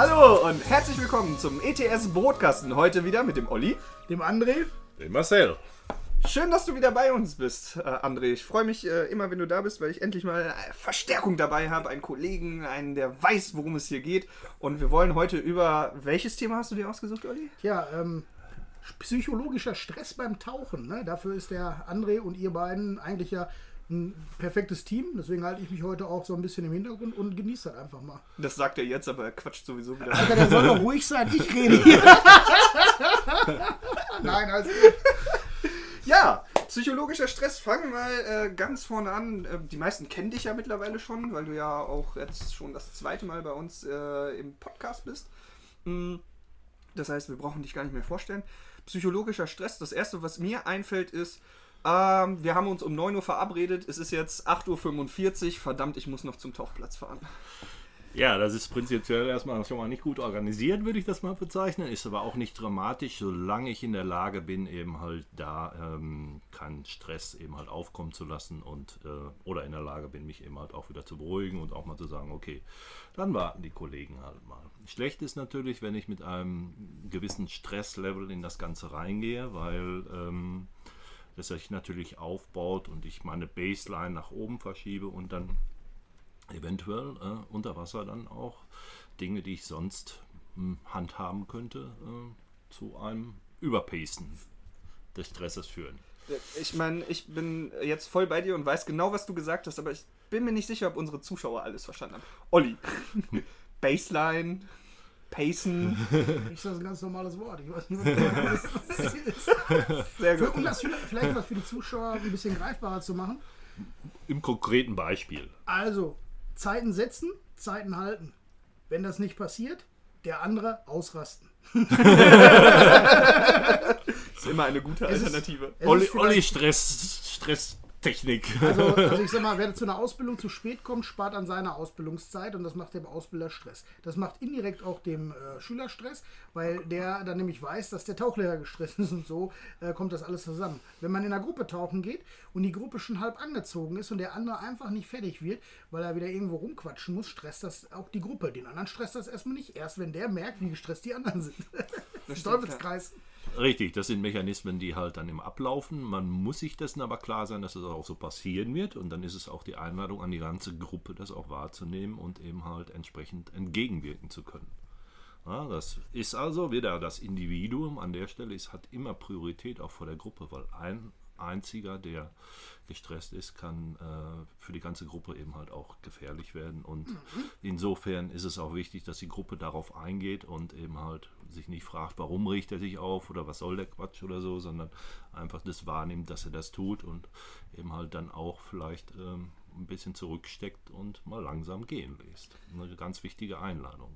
Hallo und herzlich willkommen zum ETS Brotkasten. Heute wieder mit dem Olli, dem André, dem Marcel. Schön, dass du wieder bei uns bist, äh, André. Ich freue mich äh, immer, wenn du da bist, weil ich endlich mal Verstärkung dabei habe, einen Kollegen, einen, der weiß, worum es hier geht. Und wir wollen heute über welches Thema hast du dir ausgesucht, Olli? Ja, ähm, psychologischer Stress beim Tauchen. Ne? Dafür ist der André und ihr beiden eigentlich ja ein perfektes Team. Deswegen halte ich mich heute auch so ein bisschen im Hintergrund und genieße das einfach mal. Das sagt er jetzt, aber er quatscht sowieso wieder. Alter, der soll doch ruhig sein. Ich rede hier. Nein, gut. Ja, psychologischer Stress. Fangen wir äh, ganz vorne an. Äh, die meisten kennen dich ja mittlerweile schon, weil du ja auch jetzt schon das zweite Mal bei uns äh, im Podcast bist. Mm, das heißt, wir brauchen dich gar nicht mehr vorstellen. Psychologischer Stress. Das erste, was mir einfällt, ist, ähm, wir haben uns um 9 Uhr verabredet. Es ist jetzt 8.45 Uhr. Verdammt, ich muss noch zum Tauchplatz fahren. Ja, das ist prinzipiell erstmal schon mal nicht gut organisiert, würde ich das mal bezeichnen. Ist aber auch nicht dramatisch, solange ich in der Lage bin, eben halt da ähm, keinen Stress eben halt aufkommen zu lassen und äh, oder in der Lage bin, mich eben halt auch wieder zu beruhigen und auch mal zu sagen, okay, dann warten die Kollegen halt mal. Schlecht ist natürlich, wenn ich mit einem gewissen Stresslevel in das Ganze reingehe, weil ähm, das sich natürlich aufbaut und ich meine Baseline nach oben verschiebe und dann eventuell äh, unter Wasser dann auch Dinge, die ich sonst hm, handhaben könnte, äh, zu einem Überpacen des Stresses führen. Ich meine, ich bin jetzt voll bei dir und weiß genau, was du gesagt hast, aber ich bin mir nicht sicher, ob unsere Zuschauer alles verstanden haben. Olli, Baseline, Pacen. Ich das ein ganz normales Wort. Ich weiß nicht, was das ist. Sehr gut. Um das vielleicht was für die Zuschauer ein bisschen greifbarer zu machen. Im konkreten Beispiel. Also, Zeiten setzen, Zeiten halten. Wenn das nicht passiert, der andere ausrasten. ist immer eine gute Alternative. Olli, Olli Stress, Stress Technik. Also, also, ich sag mal, wer zu einer Ausbildung zu spät kommt, spart an seiner Ausbildungszeit und das macht dem Ausbilder Stress. Das macht indirekt auch dem äh, Schüler Stress, weil der dann nämlich weiß, dass der Tauchlehrer gestresst ist und so äh, kommt das alles zusammen. Wenn man in einer Gruppe tauchen geht und die Gruppe schon halb angezogen ist und der andere einfach nicht fertig wird, weil er wieder irgendwo rumquatschen muss, stresst das auch die Gruppe. Den anderen stresst das erstmal nicht, erst wenn der merkt, wie gestresst die anderen sind. Das Teufelskreis. Richtig, das sind Mechanismen, die halt dann im Ablaufen. Man muss sich dessen aber klar sein, dass es das auch so passieren wird. Und dann ist es auch die Einladung an die ganze Gruppe, das auch wahrzunehmen und eben halt entsprechend entgegenwirken zu können. Ja, das ist also wieder das Individuum an der Stelle, es hat immer Priorität auch vor der Gruppe, weil ein einziger, der gestresst ist, kann äh, für die ganze Gruppe eben halt auch gefährlich werden. Und mhm. insofern ist es auch wichtig, dass die Gruppe darauf eingeht und eben halt sich nicht fragt, warum riecht er sich auf oder was soll der Quatsch oder so, sondern einfach das wahrnimmt, dass er das tut und eben halt dann auch vielleicht ähm, ein bisschen zurücksteckt und mal langsam gehen lässt. Eine ganz wichtige Einladung.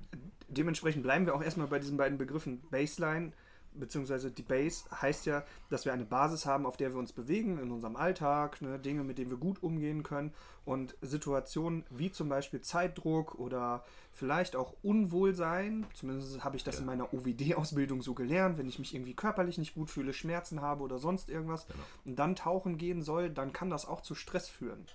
Dementsprechend bleiben wir auch erstmal bei diesen beiden Begriffen Baseline beziehungsweise die Base heißt ja, dass wir eine Basis haben, auf der wir uns bewegen in unserem Alltag, ne, Dinge, mit denen wir gut umgehen können und Situationen wie zum Beispiel Zeitdruck oder vielleicht auch Unwohlsein, zumindest habe ich das ja. in meiner OWD-Ausbildung so gelernt, wenn ich mich irgendwie körperlich nicht gut fühle, Schmerzen habe oder sonst irgendwas genau. und dann tauchen gehen soll, dann kann das auch zu Stress führen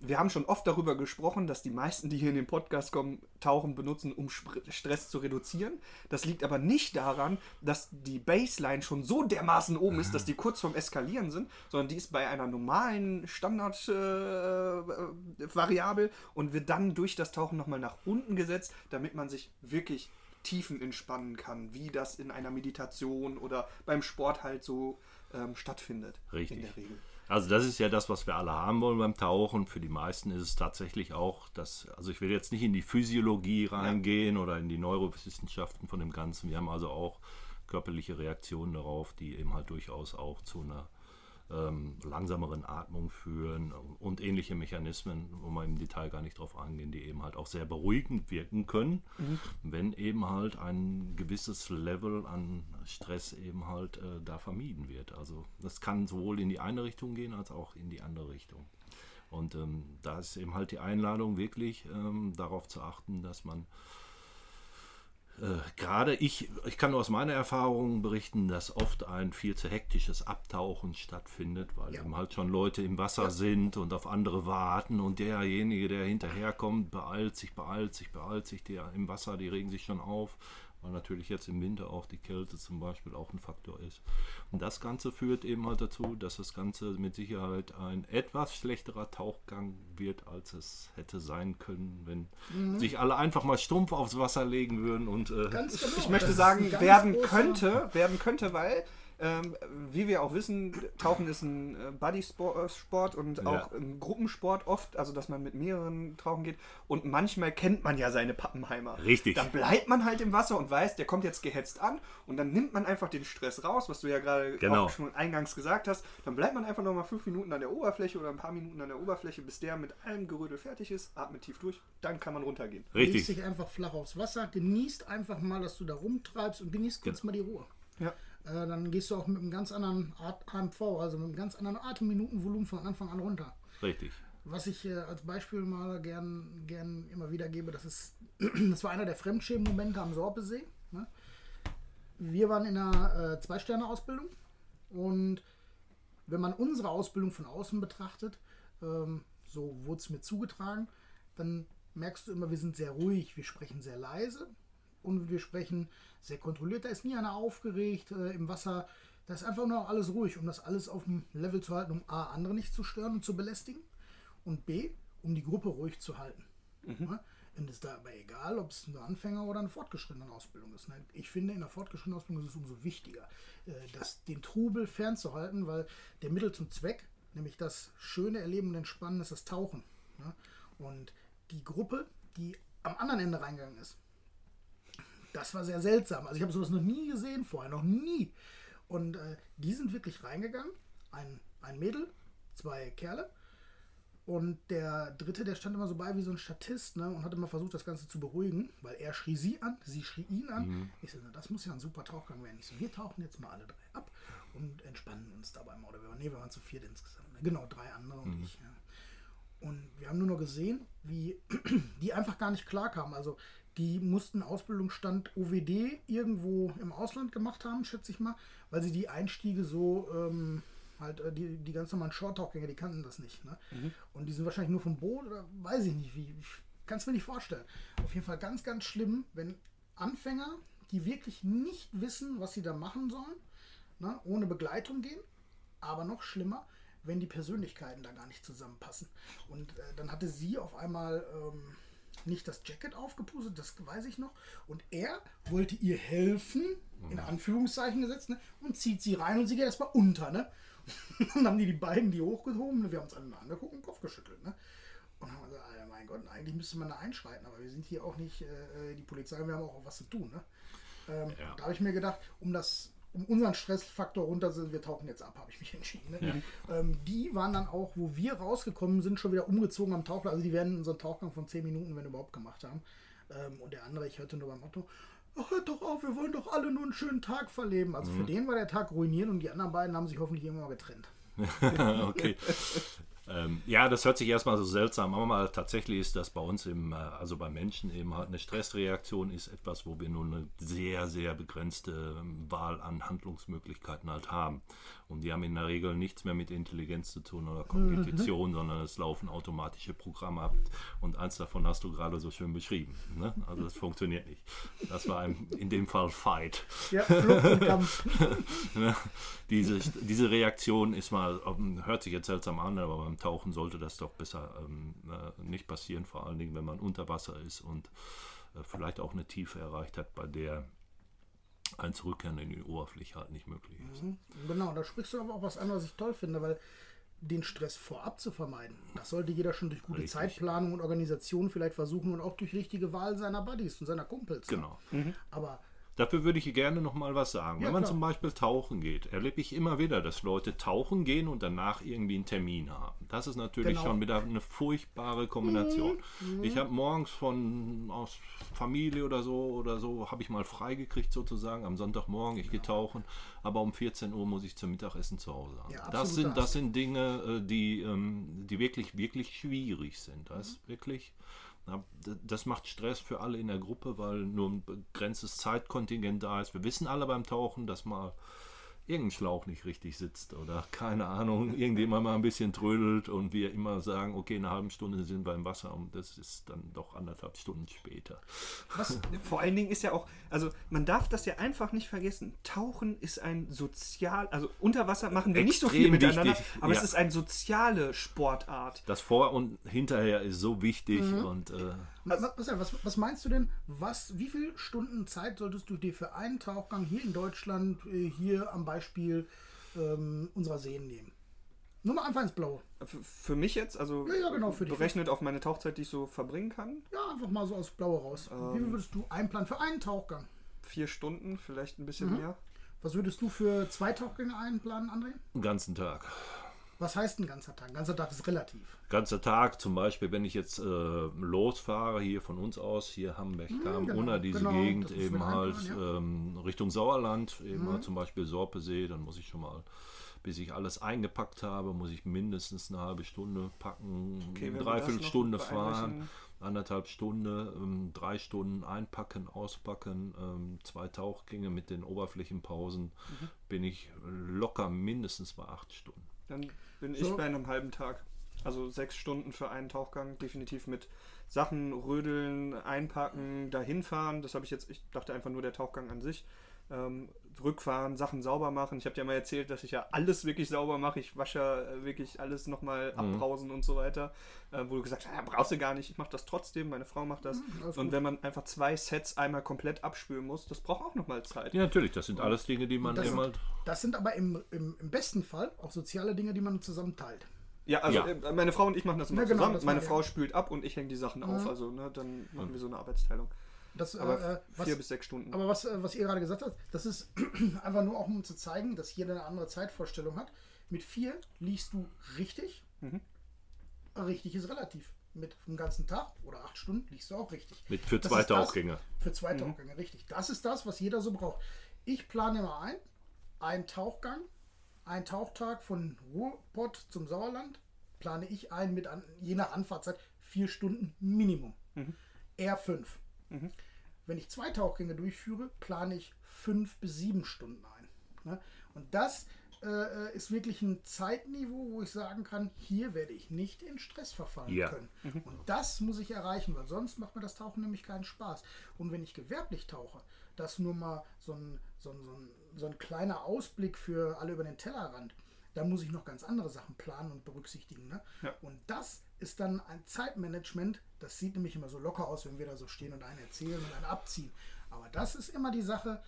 wir haben schon oft darüber gesprochen, dass die meisten, die hier in den Podcast kommen, Tauchen benutzen, um Stress zu reduzieren. Das liegt aber nicht daran, dass die Baseline schon so dermaßen oben ist, dass die kurz vorm Eskalieren sind, sondern die ist bei einer normalen Standardvariabel äh, und wird dann durch das Tauchen nochmal nach unten gesetzt, damit man sich wirklich Tiefen entspannen kann, wie das in einer Meditation oder beim Sport halt so ähm, stattfindet. Richtig. In der Regel. Also das ist ja das, was wir alle haben wollen beim Tauchen. Für die meisten ist es tatsächlich auch das, also ich will jetzt nicht in die Physiologie reingehen ja. oder in die Neurowissenschaften von dem Ganzen. Wir haben also auch körperliche Reaktionen darauf, die eben halt durchaus auch zu einer ähm, langsameren Atmung führen und ähnliche Mechanismen, wo wir im Detail gar nicht drauf eingehen, die eben halt auch sehr beruhigend wirken können, mhm. wenn eben halt ein gewisses Level an Stress eben halt äh, da vermieden wird. Also das kann sowohl in die eine Richtung gehen als auch in die andere Richtung. Und ähm, da ist eben halt die Einladung wirklich ähm, darauf zu achten, dass man äh, gerade ich, ich kann aus meiner Erfahrung berichten, dass oft ein viel zu hektisches Abtauchen stattfindet, weil ja. eben halt schon Leute im Wasser ja. sind und auf andere warten und derjenige, der hinterherkommt, beeilt sich, beeilt sich, beeilt sich, der im Wasser, die regen sich schon auf weil natürlich jetzt im Winter auch die Kälte zum Beispiel auch ein Faktor ist. Und das Ganze führt eben halt dazu, dass das Ganze mit Sicherheit ein etwas schlechterer Tauchgang wird, als es hätte sein können, wenn mhm. sich alle einfach mal stumpf aufs Wasser legen würden und äh, genau. ich möchte sagen, werden könnte, werden könnte, weil ähm, wie wir auch wissen, Tauchen ist ein äh, Buddy-Sport und ja. auch ein Gruppensport oft, also dass man mit mehreren tauchen geht. Und manchmal kennt man ja seine Pappenheimer. Richtig. Dann bleibt man halt im Wasser und weiß, der kommt jetzt gehetzt an und dann nimmt man einfach den Stress raus, was du ja gerade genau. auch schon eingangs gesagt hast. Dann bleibt man einfach nochmal fünf Minuten an der Oberfläche oder ein paar Minuten an der Oberfläche, bis der mit allem Gerödel fertig ist, atmet tief durch, dann kann man runtergehen. Richtig. Legst dich einfach flach aufs Wasser, genießt einfach mal, dass du da rumtreibst und genießt kurz ja. mal die Ruhe. Ja. Äh, dann gehst du auch mit einem ganz anderen AMV, also mit einem ganz anderen Atemminutenvolumen von Anfang an runter. Richtig. Was ich äh, als Beispiel mal gern, gern immer wieder gebe, das ist, das war einer der Fremdschämen-Momente am Sorpesee. Ne? Wir waren in einer äh, Zwei-Sterne-Ausbildung und wenn man unsere Ausbildung von außen betrachtet, ähm, so wurde es mir zugetragen, dann merkst du immer, wir sind sehr ruhig, wir sprechen sehr leise und wir sprechen sehr kontrolliert. Da ist nie einer aufgeregt äh, im Wasser. Da ist einfach nur alles ruhig, um das alles auf dem Level zu halten, um A, andere nicht zu stören und zu belästigen und B, um die Gruppe ruhig zu halten. Mhm. Ja? Und es ist dabei egal, ob es eine Anfänger- oder eine fortgeschrittene Ausbildung ist. Ne? Ich finde, in der fortgeschrittenen Ausbildung ist es umso wichtiger, äh, das, den Trubel fernzuhalten, weil der Mittel zum Zweck, nämlich das schöne Erleben und Entspannen, ist das Tauchen. Und die Gruppe, die am anderen Ende reingegangen ist, das war sehr seltsam. Also ich habe sowas noch nie gesehen vorher, noch nie. Und äh, die sind wirklich reingegangen. Ein, ein Mädel, zwei Kerle. Und der dritte, der stand immer so bei wie so ein Statist ne, und hat immer versucht, das Ganze zu beruhigen, weil er schrie sie an, sie schrie ihn an. Mhm. Ich so, na, das muss ja ein super Tauchgang werden. Ich so, wir tauchen jetzt mal alle drei ab und entspannen uns dabei mal. Oder wir waren, nee, wir waren zu viert insgesamt. Ne? Genau, drei andere und mhm. ich. Ja. Und wir haben nur noch gesehen, wie die einfach gar nicht klar kamen. Also die mussten Ausbildungsstand OWD irgendwo im Ausland gemacht haben, schätze ich mal, weil sie die Einstiege so, ähm, halt, äh, die, die ganz normalen Short-Tauchgänger, die kannten das nicht. Ne? Mhm. Und die sind wahrscheinlich nur vom Boot oder weiß ich nicht, wie. Kann es mir nicht vorstellen. Auf jeden Fall ganz, ganz schlimm, wenn Anfänger, die wirklich nicht wissen, was sie da machen sollen, ne, ohne Begleitung gehen. Aber noch schlimmer, wenn die Persönlichkeiten da gar nicht zusammenpassen. Und äh, dann hatte sie auf einmal. Ähm, nicht das Jacket aufgepustet, das weiß ich noch. Und er wollte ihr helfen, in mhm. Anführungszeichen gesetzt, ne? und zieht sie rein und sie geht erstmal unter. Ne? Und dann haben die die beiden die hochgehoben, ne? wir haben uns alle angeguckt und den Kopf geschüttelt. Ne? Und haben gesagt, Alter, mein Gott, eigentlich müsste man da einschreiten, aber wir sind hier auch nicht äh, äh die Polizei, wir haben auch was zu tun. Ne? Ähm, ja. Da habe ich mir gedacht, um das um unseren Stressfaktor runter sind, wir tauchen jetzt ab, habe ich mich entschieden. Ne? Ja. Ähm, die waren dann auch, wo wir rausgekommen sind, schon wieder umgezogen am Tauchplatz. Also die werden unseren Tauchgang von 10 Minuten, wenn überhaupt, gemacht haben. Ähm, und der andere, ich hörte nur beim Motto, ach, hört doch auf, wir wollen doch alle nur einen schönen Tag verleben. Also mhm. für den war der Tag ruiniert und die anderen beiden haben sich hoffentlich irgendwann mal getrennt. okay. Ähm, ja, das hört sich erstmal so seltsam an, aber tatsächlich ist das bei uns im, äh, also bei Menschen eben halt eine Stressreaktion ist etwas, wo wir nur eine sehr, sehr begrenzte ähm, Wahl an Handlungsmöglichkeiten halt haben. Und die haben in der Regel nichts mehr mit Intelligenz zu tun oder Kognition, mhm. sondern es laufen automatische Programme ab. Und eins davon hast du gerade so schön beschrieben. Ne? Also das funktioniert nicht. Das war in dem Fall Fight. Ja, Kampf. ne? diese, diese Reaktion ist mal, ähm, hört sich jetzt seltsam an, aber beim Tauchen sollte das doch besser ähm, äh, nicht passieren, vor allen Dingen, wenn man unter Wasser ist und äh, vielleicht auch eine Tiefe erreicht hat, bei der ein Zurückkehren in die Oberfläche halt nicht möglich ist. Mhm. Genau, da sprichst du aber auch was an, was ich toll finde, weil den Stress vorab zu vermeiden, das sollte jeder schon durch gute Richtig. Zeitplanung und Organisation vielleicht versuchen und auch durch richtige Wahl seiner Buddies und seiner Kumpels. Ne? Genau. Mhm. Aber Dafür würde ich gerne noch mal was sagen. Ja, Wenn man klar. zum Beispiel tauchen geht, erlebe ich immer wieder, dass Leute tauchen gehen und danach irgendwie einen Termin haben. Das ist natürlich Genau. Mhm. schon wieder eine furchtbare Kombination. Ich habe morgens von aus Familie oder so oder so habe ich mal freigekriegt sozusagen am Sonntagmorgen. Ich gehe tauchen, aber um 14 Uhr muss ich zum Mittagessen zu Hause haben. Ja, das sind da das sind Dinge, äh, die ähm, die wirklich wirklich schwierig sind. Das ist wirklich Das macht Stress für alle in der Gruppe, weil nur ein begrenztes Zeitkontingent da ist. Wir wissen alle beim Tauchen, dass mal irgendein Schlauch nicht richtig sitzt oder keine Ahnung, irgendjemand mal ein bisschen trödelt und wir immer sagen, okay, in einer halben Stunde sind wir im Wasser und das ist dann doch anderthalb Stunden später. Was vor allen Dingen ist ja auch, also man darf das ja einfach nicht vergessen. Tauchen ist ein sozial, also unter Wasser machen wir nicht so viel miteinander, wichtig, aber ja. es ist eine soziale Sportart. Das Vor- und Hinterher ist so wichtig Mhm. und äh, Was, was, was, meinst du denn, was, wie viele Stunden Zeit solltest du dir für einen Tauchgang hier in Deutschland, äh, hier am Beispiel ähm, unserer Seen nehmen? Nur mal einfach ins Blaue. Für, für mich jetzt, also Ja, ja, genau, für dich. berechnet auf meine Tauchzeit, die ich so verbringen kann. Ja, einfach mal so aus Blaue raus. Wie viel würdest du einplanen für einen Tauchgang? Vier Stunden, vielleicht ein bisschen Mhm. mehr. Was würdest du für zwei Tauchgänge einplanen, André? den ganzen Tag. Was heißt ein ganzer Tag? Ein ganzer Tag ist relativ. ganzer Tag, zum Beispiel, wenn ich jetzt äh, losfahre, hier von uns aus, hier Hamburg, kam, genau, unter diese genau, Gegend, eben halt einplanen, ähm, Richtung Sauerland, eben Mhm. halt zum Beispiel Sorpesee, dann muss ich schon mal, bis ich alles eingepackt habe, muss ich mindestens eine halbe Stunde packen, Okay, Dreiviertelstunde noch fahren, anderthalb Stunden, ähm, drei Stunden einpacken, auspacken, ähm, zwei Tauchgänge mit den Oberflächenpausen, Mhm. bin ich locker mindestens bei acht Stunden. Dann bin So. ich bei einem halben Tag. Also sechs Stunden für einen Tauchgang, definitiv mit Sachen rödeln, einpacken, dahin fahren. Das habe ich jetzt, ich dachte einfach nur der Tauchgang an sich. Ähm, zurückfahren, Sachen sauber machen. Ich habe dir mal erzählt, dass ich ja alles wirklich sauber mache. Ich wasche äh, wirklich alles nochmal Mhm. abbrausen und so weiter. Äh, wo du gesagt hast, ja, brauchst du gar nicht, ich mache das trotzdem, meine Frau macht das. Mhm, und gut. wenn man einfach zwei Sets einmal komplett abspülen muss, das braucht auch nochmal Zeit. Ja, natürlich, das sind alles Dinge, die man Das eben sind, das sind aber im, im, im besten Fall auch soziale Dinge, die man zusammen teilt. Ja, also Ja. äh, meine Frau und ich machen das immer Ja, genau, zusammen. das meine Frau ja. spült ab und ich hänge die Sachen auf. Also ne, dann machen wir so eine Arbeitsteilung. Das, aber äh, äh vier bis sechs Stunden. Aber was, äh, was ihr gerade gesagt habt, das ist einfach nur auch, um zu zeigen, dass jeder eine andere Zeitvorstellung hat. Mit vier liest du richtig. Mhm. Richtig ist relativ. Mit dem ganzen Tag oder acht Stunden liest du auch richtig. Mit für das zweite das, Aufgänge. Für zweite mhm. Aufgänge, richtig. Das ist das, was jeder so braucht. Ich plane immer ein, einen Tauchgang, einen Tauchtag von Ruhrpott zum Sauerland plane ich ein mit an, je nach Anfahrtzeit vier Stunden Minimum. Mhm. R5. Mhm. Wenn ich zwei Tauchgänge durchführe, plane ich fünf bis sieben Stunden ein. Ne? Und das äh, ist wirklich ein Zeitniveau, wo ich sagen kann, hier werde ich nicht in Stress verfallen ja. können. Mhm. Und das muss ich erreichen, weil sonst macht mir das Tauchen nämlich keinen Spaß. Und wenn ich gewerblich tauche, das nur mal so ein, so ein, so ein, so ein kleiner Ausblick für alle über den Tellerrand, da muss ich noch ganz andere Sachen planen und berücksichtigen. Ne? Ja. Und das ist dann ein Zeitmanagement, das sieht nämlich immer so locker aus, wenn wir da so stehen und einen erzählen und einen abziehen. Aber das ist immer die Sache,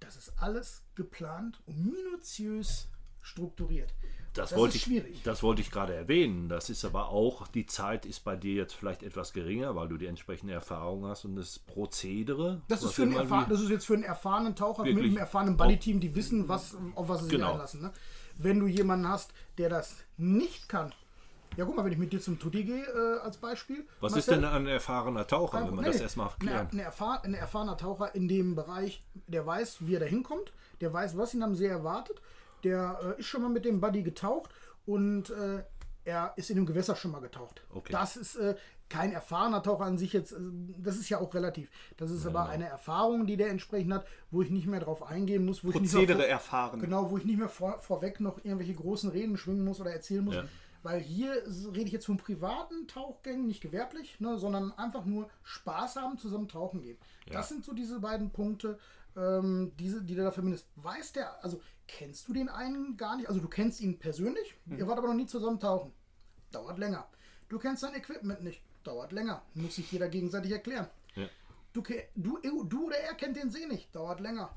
das ist alles geplant und minutiös strukturiert. Das, Das wollte ist ich, schwierig. das wollte ich gerade erwähnen. Das ist aber auch, die Zeit ist bei dir jetzt vielleicht etwas geringer, weil du die entsprechende Erfahrung hast und das Prozedere. Das ist, für einen erfahr- das ist jetzt für einen erfahrenen Taucher mit einem erfahrenen Buddy-Team, die wissen, was, auf was sie sich Genau. einlassen. Ne? Wenn du jemanden hast, der das nicht kann, ja guck mal, wenn ich mit dir zum Tutti gehe äh, als Beispiel. was ist Marcel, denn ein erfahrener Taucher, wenn man Nee, das erstmal Ein, klären? ein, erfahr ein erfahrener Taucher in dem Bereich, der weiß, wie er da hinkommt, der weiß, was ihn am See erwartet, der äh, ist schon mal mit dem Buddy getaucht und äh, er ist in dem Gewässer schon mal getaucht. Okay. Das ist äh, kein erfahrener Taucher an sich jetzt, äh, das ist ja auch relativ. Das ist aber eine Erfahrung, die der entsprechend hat, wo ich nicht mehr drauf eingehen muss, wo ich nicht Prozedere mehr vor- erfahren. Genau, wo ich nicht mehr vor, vorweg noch irgendwelche großen Reden schwingen muss oder erzählen muss. Ja. Weil hier rede ich jetzt von privaten Tauchgängen, nicht gewerblich, ne, sondern einfach nur Spaß haben, zusammen tauchen gehen. Das sind so diese beiden Punkte, ähm, diese, die du da verbindest. Weiß der, also kennst du den einen gar nicht? Also du kennst ihn persönlich, ihr wart aber noch nie zusammen tauchen. Dauert länger. Du kennst sein Equipment nicht. Dauert länger. Muss sich jeder gegenseitig erklären. Ja. Du, du, du oder er kennt den See nicht. Dauert länger.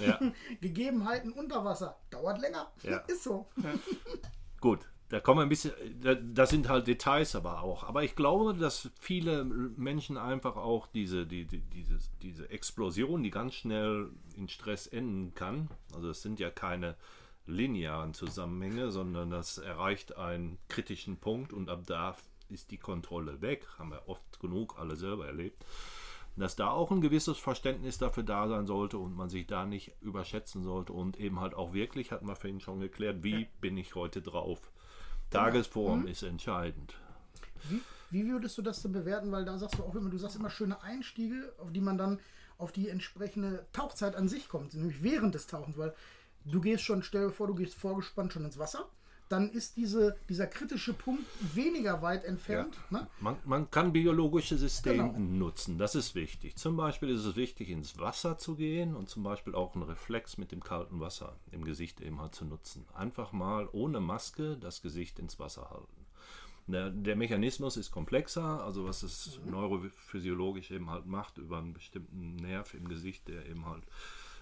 Ja. Gegebenheiten unter Wasser. Dauert länger. Ja. Ist so. Gut, da kommen ein bisschen, da, das sind halt Details aber auch. Aber ich glaube, dass viele Menschen einfach auch diese, die, die, diese, diese Explosion, die ganz schnell in Stress enden kann, also es sind ja keine linearen Zusammenhänge, sondern das erreicht einen kritischen Punkt und ab da ist die Kontrolle weg. Haben wir oft genug alle selber erlebt. Dass da auch ein gewisses Verständnis dafür da sein sollte und man sich da nicht überschätzen sollte und eben halt auch wirklich, hatten wir vorhin schon geklärt, wie bin ich heute drauf Tagesform mhm. ist entscheidend. Wie, wie, würdest du das denn bewerten? Weil da sagst du auch immer, du sagst immer schöne Einstiege, auf die man dann auf die entsprechende Tauchzeit an sich kommt, nämlich während des Tauchens, weil du gehst schon, stell dir vor, du gehst vorgespannt schon ins Wasser dann ist diese, dieser kritische Punkt weniger weit entfernt. Ja. Ne? Man, man, kann biologische Systeme genau. nutzen, das ist wichtig. Zum Beispiel ist es wichtig, ins Wasser zu gehen und zum Beispiel auch einen Reflex mit dem kalten Wasser im Gesicht eben halt zu nutzen. Einfach mal ohne Maske das Gesicht ins Wasser halten. Der, der Mechanismus ist komplexer, also was es mhm. neurophysiologisch eben halt macht über einen bestimmten Nerv im Gesicht, der eben halt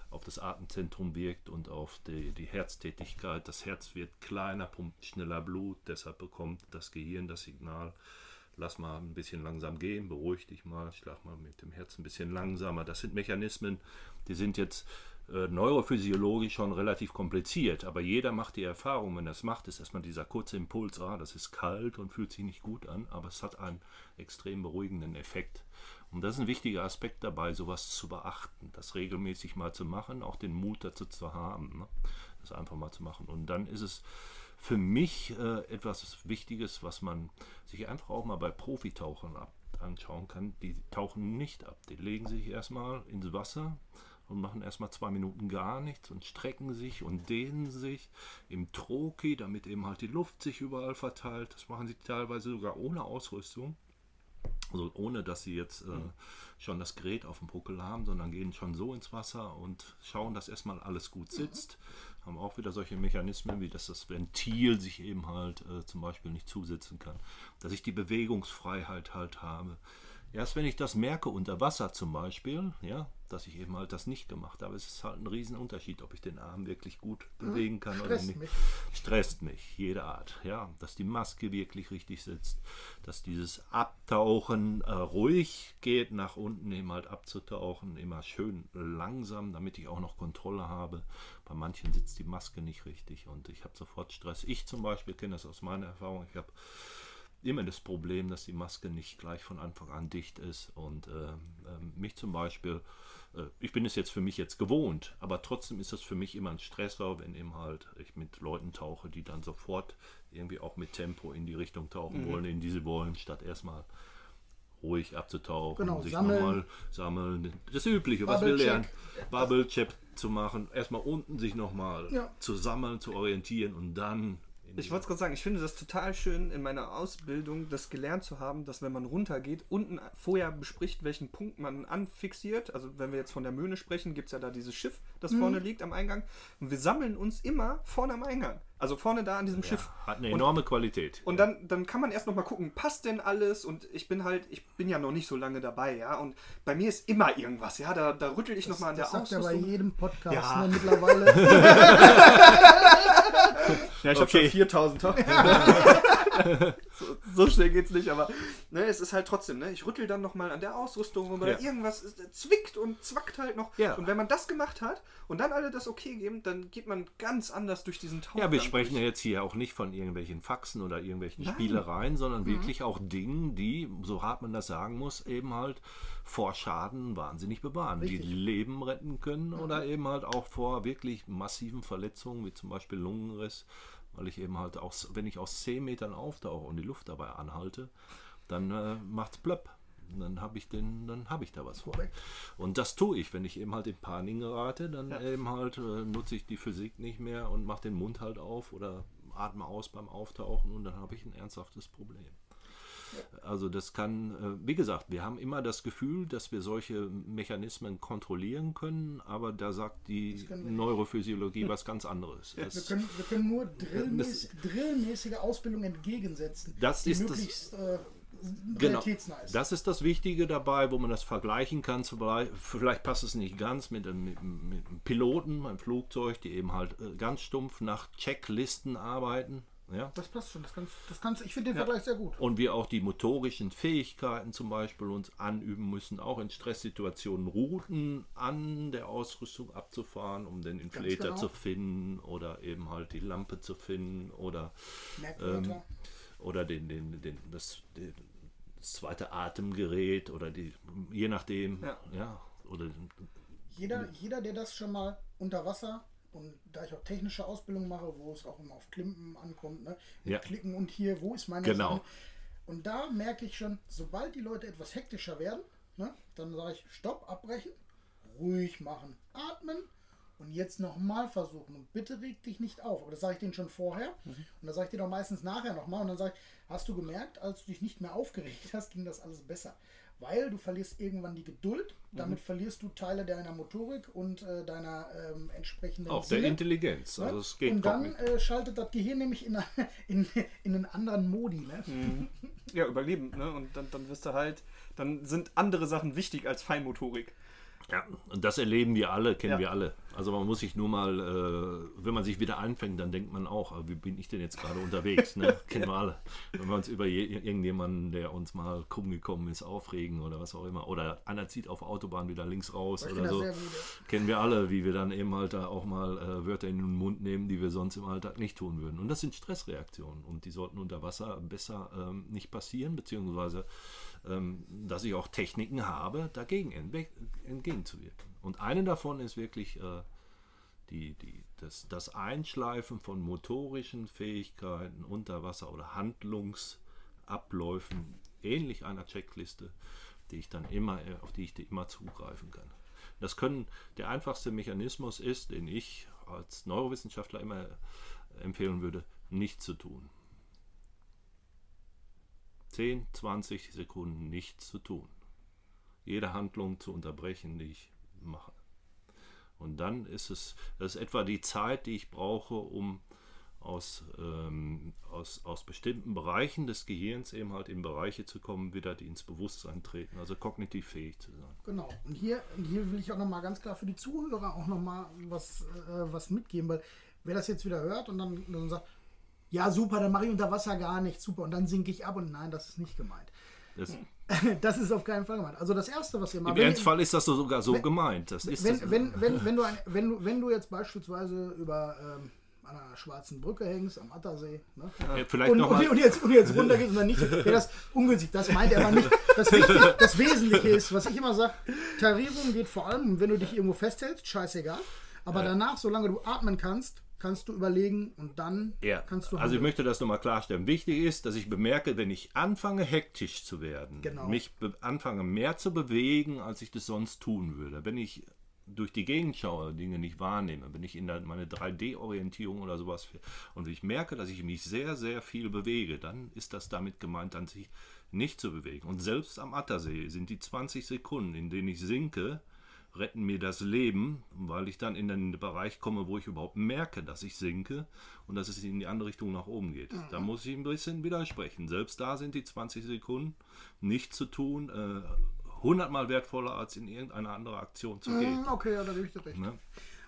auf das Atemzentrum wirkt und auf die, die Herztätigkeit. Das Herz wird kleiner, pumpt schneller Blut, deshalb bekommt das Gehirn das Signal, lass mal ein bisschen langsam gehen, beruhig dich mal, schlag mal mit dem Herz ein bisschen langsamer. Das sind Mechanismen, die sind jetzt äh, neurophysiologisch schon relativ kompliziert, aber jeder macht die Erfahrung, wenn er es macht, ist erstmal dieser kurze Impuls, ah, das ist kalt und fühlt sich nicht gut an, aber es hat einen extrem beruhigenden Effekt. Und das ist ein wichtiger Aspekt dabei, sowas zu beachten, das regelmäßig mal zu machen, auch den Mut dazu zu haben, ne? das einfach mal zu machen. Und dann ist es für mich äh, etwas Wichtiges, was man sich einfach auch mal bei Profitauchern ab anschauen kann. Die tauchen nicht ab, die legen sich erstmal ins Wasser und machen erstmal zwei Minuten gar nichts und strecken sich und dehnen sich im Troki, damit eben halt die Luft sich überall verteilt. Das machen sie teilweise sogar ohne Ausrüstung. Also ohne, dass sie jetzt äh, mhm. schon das Gerät auf dem Buckel haben, sondern gehen schon so ins Wasser und schauen, dass erstmal alles gut mhm. sitzt. Mhm. Haben auch wieder solche Mechanismen, wie dass das Ventil sich eben halt äh, zum Beispiel nicht zusetzen kann. Dass ich die Bewegungsfreiheit halt habe. Erst wenn ich das merke unter Wasser zum Beispiel, ja, dass ich eben halt das nicht gemacht habe. Es ist halt ein Riesenunterschied, ob ich den Arm wirklich gut mhm. bewegen kann Stresst oder nicht. Mich. Stresst mich, jede Art. Ja, dass die Maske wirklich richtig sitzt, dass dieses Abtauchen äh, ruhig geht, nach unten eben halt abzutauchen, immer schön langsam, damit ich auch noch Kontrolle habe. Bei manchen sitzt die Maske nicht richtig und ich habe sofort Stress. Ich zum Beispiel kenne das aus meiner Erfahrung. Ich habe immer das Problem, dass die Maske nicht gleich von Anfang an dicht ist und äh, äh, mich zum Beispiel äh, ich bin es jetzt für mich jetzt gewohnt, aber trotzdem ist das für mich immer ein Stressor, wenn eben halt ich mit Leuten tauche, die dann sofort irgendwie auch mit Tempo in die Richtung tauchen mhm. wollen, in diese wollen, statt erstmal ruhig abzutauchen, genau, sich sammeln. nochmal sammeln. Das Übliche, was wir lernen. Bubble Check zu machen, erstmal unten sich nochmal ja. zu sammeln, zu orientieren und dann ich wollte es gerade sagen, ich finde das total schön in meiner Ausbildung, das gelernt zu haben, dass wenn man runtergeht, unten vorher bespricht, welchen Punkt man anfixiert. Also wenn wir jetzt von der Möhne sprechen, gibt es ja da dieses Schiff, das mhm. vorne liegt am Eingang. Und wir sammeln uns immer vorne am Eingang. Also vorne da an diesem ja, Schiff. Hat eine enorme und, Qualität. Und dann, dann kann man erst noch mal gucken, passt denn alles? Und ich bin halt, ich bin ja noch nicht so lange dabei, ja. Und bei mir ist immer irgendwas, ja. Da, da rüttel ich das, noch mal an der das sagt Ausrüstung. ja bei jedem Podcast ja. ne, mittlerweile. ja, ich okay. habe schon 4000 so, so, schnell geht's nicht, aber ne, es ist halt trotzdem, ne? Ich rüttel dann nochmal an der Ausrüstung oder ja. irgendwas ist, zwickt und zwackt halt noch. Ja. Und wenn man das gemacht hat und dann alle das okay geben, dann geht man ganz anders durch diesen Tauch. Ja, wir sprechen ja jetzt hier auch nicht von irgendwelchen Faxen oder irgendwelchen Nein. Spielereien, sondern mhm. wirklich auch Dingen, die, so hart man das sagen muss, eben halt vor Schaden wahnsinnig bewahren, Richtig. die Leben retten können mhm. oder eben halt auch vor wirklich massiven Verletzungen, wie zum Beispiel Lungenriss weil ich eben halt auch, wenn ich aus 10 Metern auftauche und die Luft dabei anhalte, dann äh, es plöpp. Dann habe ich den, dann habe ich da was vor. Und das tue ich, wenn ich eben halt in Panik gerate, dann ja. eben halt äh, nutze ich die Physik nicht mehr und mache den Mund halt auf oder atme aus beim Auftauchen und dann habe ich ein ernsthaftes Problem. Also das kann, äh, wie gesagt, wir haben immer das Gefühl, dass wir solche Mechanismen kontrollieren können, aber da sagt die Neurophysiologie was ganz anderes. Ja, wir, können, wir, können, nur drillmäßig, drillmäßige Ausbildung entgegensetzen. Das ist möglichst, das, äh, Genau. Das ist das Wichtige dabei, wo man das vergleichen kann. Vielleicht passt es nicht ganz mit einem Piloten, einem Flugzeug, die eben halt äh, ganz stumpf nach Checklisten arbeiten Ja? Das passt schon. Das kannst, das kannst, ich finde den Vergleich sehr gut. Und wir auch die motorischen Fähigkeiten zum Beispiel uns anüben müssen, auch in Stresssituationen Routen an der Ausrüstung abzufahren, um den Inflator genau. zu finden oder eben halt die Lampe zu finden oder, ähm, oder den, den, den, das, den, das zweite Atemgerät oder die, je nachdem, Ja. ja, oder Jeder, jeder, der das schon mal unter Wasser und da ich auch technische Ausbildung mache, wo es auch immer auf Klimpen ankommt, ne? Ja. Klicken und hier, wo ist meine Genau. Sache? Und da merke ich schon, sobald die Leute etwas hektischer werden, ne, dann sage ich, stopp, abbrechen, ruhig machen, atmen und jetzt nochmal versuchen. Und bitte reg dich nicht auf. Aber das sage ich denen schon vorher. Mhm. Und das sage ich dir doch meistens nachher nochmal. Und dann sage ich, hast du gemerkt, als du dich nicht mehr aufgeregt hast, ging das alles besser. Weil du verlierst irgendwann die Geduld, Mhm. damit verlierst du Teile deiner Motorik und äh, deiner ähm, entsprechenden auch der Sinne. Intelligenz. Ne? Also es geht und dann äh, schaltet das Gehirn nämlich in, in, in einen anderen Modi. Ne? Mhm. Ja, überleben, ne? Und dann, dann wirst du halt, dann sind andere Sachen wichtig als Feinmotorik. Ja, und das erleben wir alle, kennen Ja. wir alle. Also man muss sich nur mal, äh, wenn man sich wieder einfängt, dann denkt man auch, ah, wie bin ich denn jetzt gerade unterwegs? Ne? Kennen wir alle. Wenn wir uns über je, irgendjemanden, der uns mal krumm gekommen ist, aufregen oder was auch immer. Oder einer zieht auf Autobahn wieder links raus Ich oder so. Kennen wir alle, wie wir dann eben halt da auch mal äh, Wörter in den Mund nehmen, die wir sonst im Alltag nicht tun würden. Und das sind Stressreaktionen und die sollten unter Wasser besser ähm, nicht passieren, beziehungsweise dass ich auch Techniken habe, dagegen entgegenzuwirken. Und eine davon ist wirklich äh, die, die, das, das Einschleifen von motorischen Fähigkeiten unter Wasser oder Handlungsabläufen, ähnlich einer Checkliste, die ich dann immer, äh, auf die ich immer zugreifen kann. Das können, der einfachste Mechanismus ist, den ich als Neurowissenschaftler immer empfehlen würde, nicht zu tun. 10, 20 Sekunden nichts zu tun. Jede Handlung zu unterbrechen, die ich mache. Und dann ist es, das ist etwa die Zeit, die ich brauche, um aus, ähm, aus, aus bestimmten Bereichen des Gehirns eben halt in Bereiche zu kommen, wieder die ins Bewusstsein treten, also kognitiv fähig zu sein. Genau. Und hier, hier will ich auch nochmal ganz klar für die Zuhörer auch nochmal was, äh, was mitgeben, weil wer das jetzt wieder hört und dann, dann sagt, ja super, dann mache ich unter Wasser gar nichts, super, und dann sinke ich ab und nein, das ist nicht gemeint. Das, Das ist auf keinen Fall gemeint. Also das Erste, was ihr mal... Im wenn Ernstfall ist das so sogar so gemeint. Das ist wenn, das, wenn, wenn, wenn, du ein, wenn, du, wenn du jetzt beispielsweise über ähm, an einer schwarzen Brücke hängst, am Attersee, ne? äh, vielleicht und, noch und, und, jetzt, und jetzt runtergehst und dann nicht, wäre das ungünstig. Das meint er aber nicht. Das, Wichtige, das Wesentliche ist, was ich immer sage, Tarierung geht vor allem, wenn du dich irgendwo festhältst, scheißegal. Aber danach, solange du atmen kannst, kannst du überlegen und dann Ja, kannst du also ich handeln. möchte das nochmal klarstellen. Wichtig ist, dass ich bemerke, wenn ich anfange hektisch zu werden, Genau. mich anfange mehr zu bewegen, als ich das sonst tun würde. Wenn ich durch die Gegend schaue, Dinge nicht wahrnehme, wenn ich in meine 3D-Orientierung oder sowas und ich merke, dass ich mich sehr, sehr viel bewege, dann ist das damit gemeint, dann sich nicht zu bewegen. Und selbst am Attersee sind die 20 Sekunden, in denen ich sinke, retten mir das Leben, weil ich dann in den Bereich komme, wo ich überhaupt merke, dass ich sinke und dass es in die andere Richtung nach oben geht. Da muss ich ein bisschen widersprechen. Selbst da sind die 20 Sekunden nicht zu tun, äh, hundertmal wertvoller als in irgendeine andere Aktion zu gehen. Hm, Okay, ja, da gebe ich dir recht. Ne?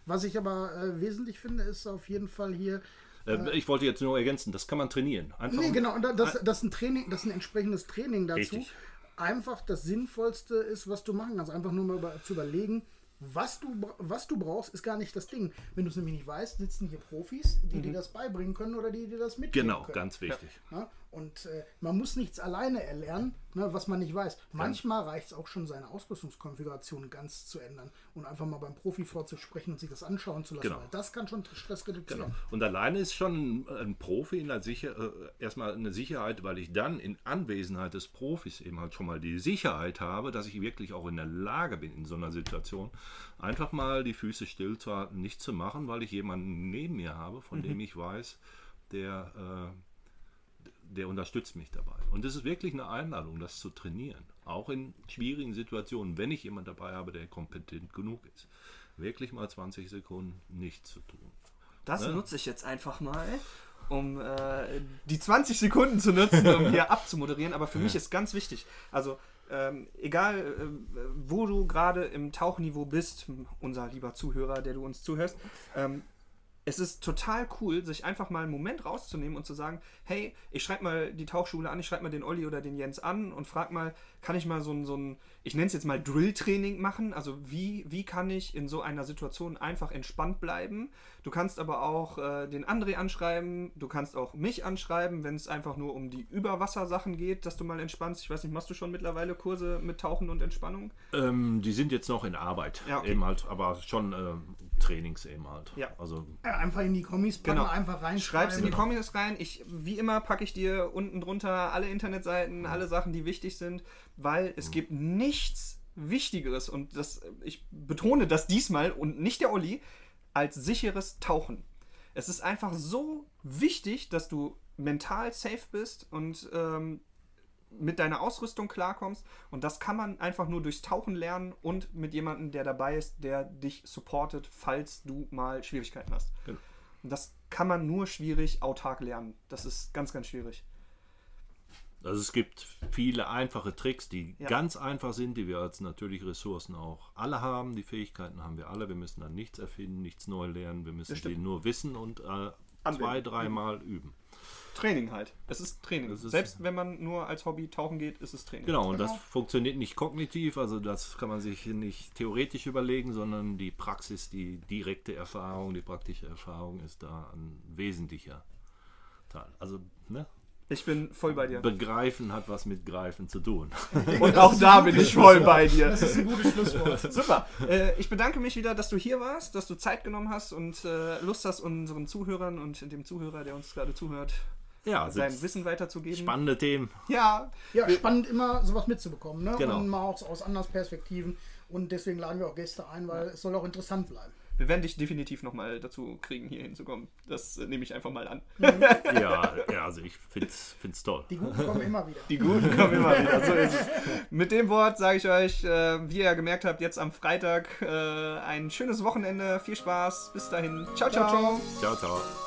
Was ich aber äh, wesentlich finde, ist auf jeden Fall hier, Äh, ich wollte jetzt nur ergänzen, das kann man trainieren. Einfach Nee, genau, das, das ist ein Training, das ist ein entsprechendes Training dazu. Richtig. Einfach das Sinnvollste ist, was du machen kannst. Einfach nur mal über, zu überlegen, was du, was du brauchst, ist gar nicht das Ding. Wenn du es nämlich nicht weißt, sitzen hier Profis, die dir das beibringen können oder die dir das mitgeben Genau, können. ganz wichtig. Ja, und äh, man muss nichts alleine erlernen, ne, was man nicht weiß. Manchmal reicht es auch schon, seine Ausrüstungskonfiguration ganz zu ändern und einfach mal beim Profi vorzusprechen und sich das anschauen zu lassen. Genau. Weil das kann schon Stress reduzieren. Genau. Und alleine ist schon ein, Profi in der Sicher äh, erstmal eine Sicherheit, weil ich dann in Anwesenheit des Profis eben halt schon mal die Sicherheit habe, dass ich wirklich auch in der Lage bin, in so einer Situation einfach mal die Füße stillzuhalten, nicht zu machen, weil ich jemanden neben mir habe, von dem ich weiß, der, äh, der unterstützt mich dabei. Und es ist wirklich eine Einladung, das zu trainieren. Auch in schwierigen Situationen, wenn ich jemanden dabei habe, der kompetent genug ist. Wirklich mal 20 Sekunden nichts zu tun. Das Ja. nutze ich jetzt einfach mal, um äh, die 20 Sekunden zu nutzen, um hier abzumoderieren. Aber für mich ist ganz wichtig, also ähm, egal äh, wo du gerade im Tauchniveau bist, unser lieber Zuhörer, der du uns zuhörst, ähm, es ist total cool, sich einfach mal einen Moment rauszunehmen und zu sagen, hey, ich schreibe mal die Tauchschule an, ich schreibe mal den Olli oder den Jens an und frag mal, kann ich mal so ein, so ein ich nenne es jetzt mal Drill-Training machen? Also wie, wie kann ich in so einer Situation einfach entspannt bleiben? Du kannst aber auch äh, den André anschreiben, du kannst auch mich anschreiben, wenn es einfach nur um die Überwassersachen geht, dass du mal entspannst. Ich weiß nicht, machst du schon mittlerweile Kurse mit Tauchen und Entspannung? Ähm, die sind jetzt noch in Arbeit, Ja, okay. eben halt, aber schon äh, Trainings eben halt. Ja. Also Ja, einfach in die Kommis packen, Genau. einfach reinschreiben. Schreib's in die Comments rein. Ich, wie immer packe ich dir unten drunter alle Internetseiten, alle Sachen, die wichtig sind, weil es gibt nichts Wichtigeres und das, ich betone das diesmal und nicht der Olli, als sicheres Tauchen. Es ist einfach so wichtig, dass du mental safe bist und ähm, mit deiner Ausrüstung klarkommst. Und das kann man einfach nur durchs Tauchen lernen und mit jemandem, der dabei ist, der dich supportet, falls du mal Schwierigkeiten hast. Genau. Und das kann man nur schwierig autark lernen. Das ist ganz, ganz schwierig. Also es gibt viele einfache Tricks, die Ja. ganz einfach sind, die wir als natürliche Ressourcen auch alle haben. Die Fähigkeiten haben wir alle. Wir müssen dann nichts erfinden, nichts neu lernen. Wir müssen die nur wissen und äh, zwei, dreimal üben. Training halt. Es ist Training. Es ist- Selbst wenn man nur als Hobby tauchen geht, ist es Training. Genau, und das funktioniert nicht kognitiv, also das kann man sich nicht theoretisch überlegen, sondern die Praxis, die direkte Erfahrung, die praktische Erfahrung ist da ein wesentlicher Teil. Also, ne? Ich bin voll bei dir. Begreifen hat was mit Greifen zu tun. Und auch da bin ich voll bei dir. Das ist ein gutes Schlusswort. Super. Äh, ich bedanke mich wieder, dass du hier warst, dass du Zeit genommen hast und äh, Lust hast, unseren Zuhörern und dem Zuhörer, der uns gerade zuhört, Ja, dein Wissen weiterzugeben. spannende Themen. Ja, Ja, spannend immer sowas mitzubekommen, ne? Genau. Und mal auch aus anderen Perspektiven. Und deswegen laden wir auch Gäste ein, weil es soll auch interessant bleiben. Wir werden dich definitiv nochmal dazu kriegen, hier hinzukommen. Das äh, nehme ich einfach mal an. Ja, ja also ich finde es toll. Die Guten kommen immer wieder. Die Guten kommen immer wieder, so ist es. Mit dem Wort sage ich euch, äh, wie ihr ja gemerkt habt, jetzt am Freitag äh, ein schönes Wochenende. Viel Spaß. Bis dahin. ciao. ciao. ciao. Ciao, ciao.